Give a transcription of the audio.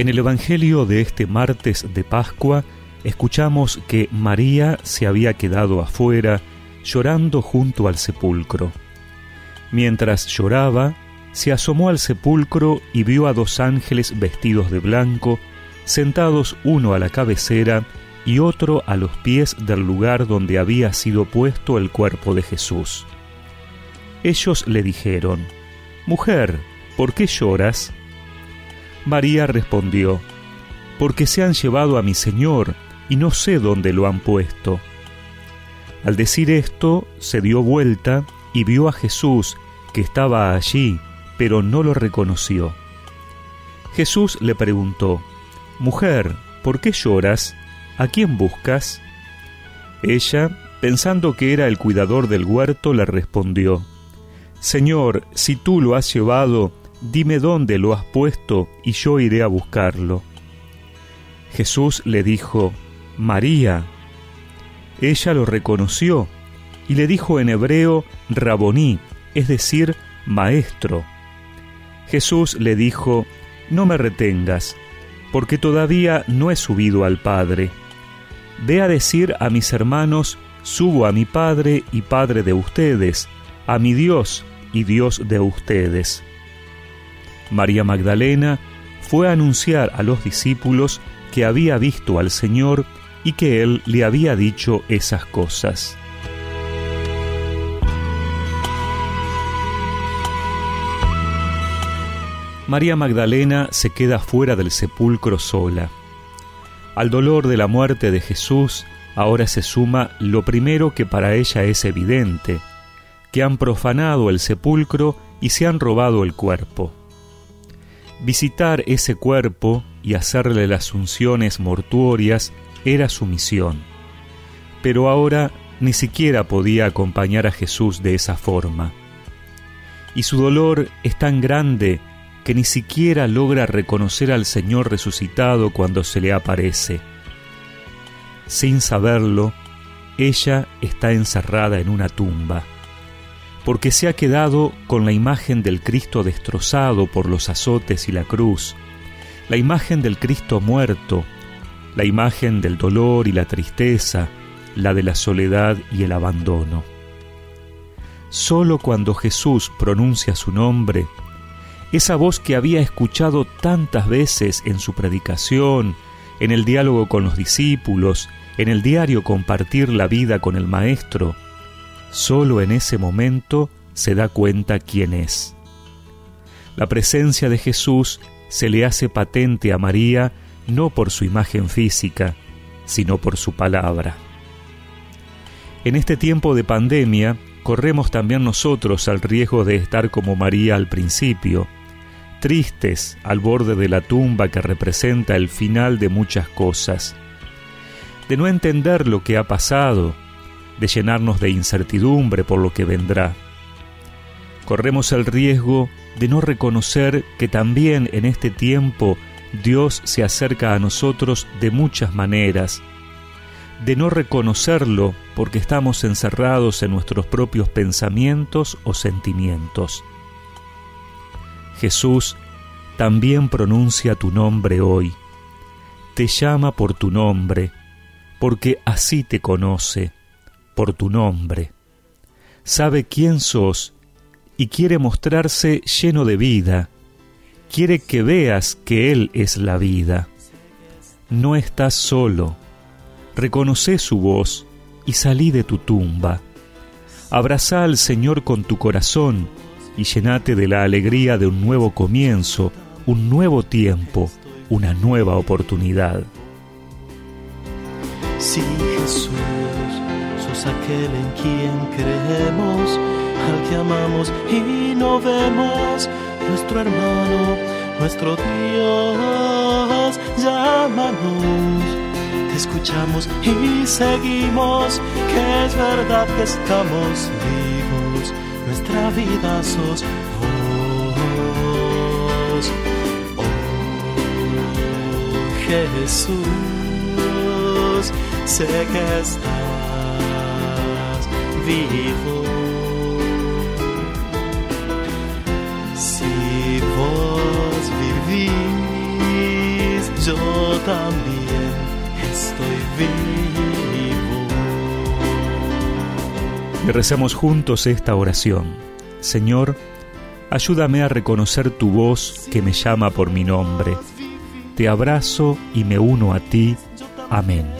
En el Evangelio de este martes de Pascua escuchamos que María se había quedado afuera llorando junto al sepulcro. Mientras lloraba, se asomó al sepulcro y vio a dos ángeles vestidos de blanco, sentados uno a la cabecera y otro a los pies del lugar donde había sido puesto el cuerpo de Jesús. Ellos le dijeron, Mujer, ¿por qué lloras? María respondió, Porque se han llevado a mi Señor y no sé dónde lo han puesto. Al decir esto, se dio vuelta y vio a Jesús, que estaba allí, pero no lo reconoció. Jesús le preguntó, Mujer, ¿por qué lloras? ¿A quién buscas? Ella, pensando que era el cuidador del huerto, le respondió, Señor, si tú lo has llevado, dime dónde lo has puesto y yo iré a buscarlo. Jesús le dijo, María. Ella lo reconoció y le dijo en hebreo, Raboní, es decir, maestro. Jesús le dijo, No me retengas, porque todavía no he subido al Padre. Ve a decir a mis hermanos, subo a mi Padre y Padre de ustedes, a mi Dios y Dios de ustedes. María Magdalena fue a anunciar a los discípulos que había visto al Señor y que Él le había dicho esas cosas. María Magdalena se queda fuera del sepulcro sola. Al dolor de la muerte de Jesús ahora se suma lo primero que para ella es evidente, que han profanado el sepulcro y se han robado el cuerpo. Visitar ese cuerpo y hacerle las unciones mortuorias era su misión. Pero ahora ni siquiera podía acompañar a Jesús de esa forma. Y su dolor es tan grande que ni siquiera logra reconocer al Señor resucitado cuando se le aparece. Sin saberlo, ella está encerrada en una tumba, porque se ha quedado con la imagen del Cristo destrozado por los azotes y la cruz, la imagen del Cristo muerto, la imagen del dolor y la tristeza, la de la soledad y el abandono. Solo cuando Jesús pronuncia su nombre, esa voz que había escuchado tantas veces en su predicación, en el diálogo con los discípulos, en el diario compartir la vida con el Maestro, solo en ese momento se da cuenta quién es. La presencia de Jesús se le hace patente a María no por su imagen física, sino por su palabra. En este tiempo de pandemia, corremos también nosotros al riesgo de estar como María al principio, tristes al borde de la tumba que representa el final de muchas cosas, de no entender lo que ha pasado, de llenarnos de incertidumbre por lo que vendrá. Corremos el riesgo de no reconocer que también en este tiempo Dios se acerca a nosotros de muchas maneras, de no reconocerlo porque estamos encerrados en nuestros propios pensamientos o sentimientos. Jesús también pronuncia tu nombre hoy. Te llama por tu nombre, porque así te conoce, por tu nombre. Sabe quién sos y quiere mostrarse lleno de vida. Quiere que veas que Él es la vida. No estás solo. Reconoce su voz y salí de tu tumba. Abraza al Señor con tu corazón y llenate de la alegría de un nuevo comienzo, un nuevo tiempo, una nueva oportunidad. Sí, Jesús, aquel en quien creemos, al que amamos y no vemos, nuestro hermano, nuestro Dios, llámanos. Te escuchamos y seguimos, que es verdad que estamos vivos nuestra vida sos vos. Oh, Jesús, sé que estás vivo. Si vos vivís, también estoy vivo. Y recemos juntos esta oración. Señor, ayúdame a reconocer tu voz que me llama por mi nombre. Te abrazo y me uno a ti. Amén.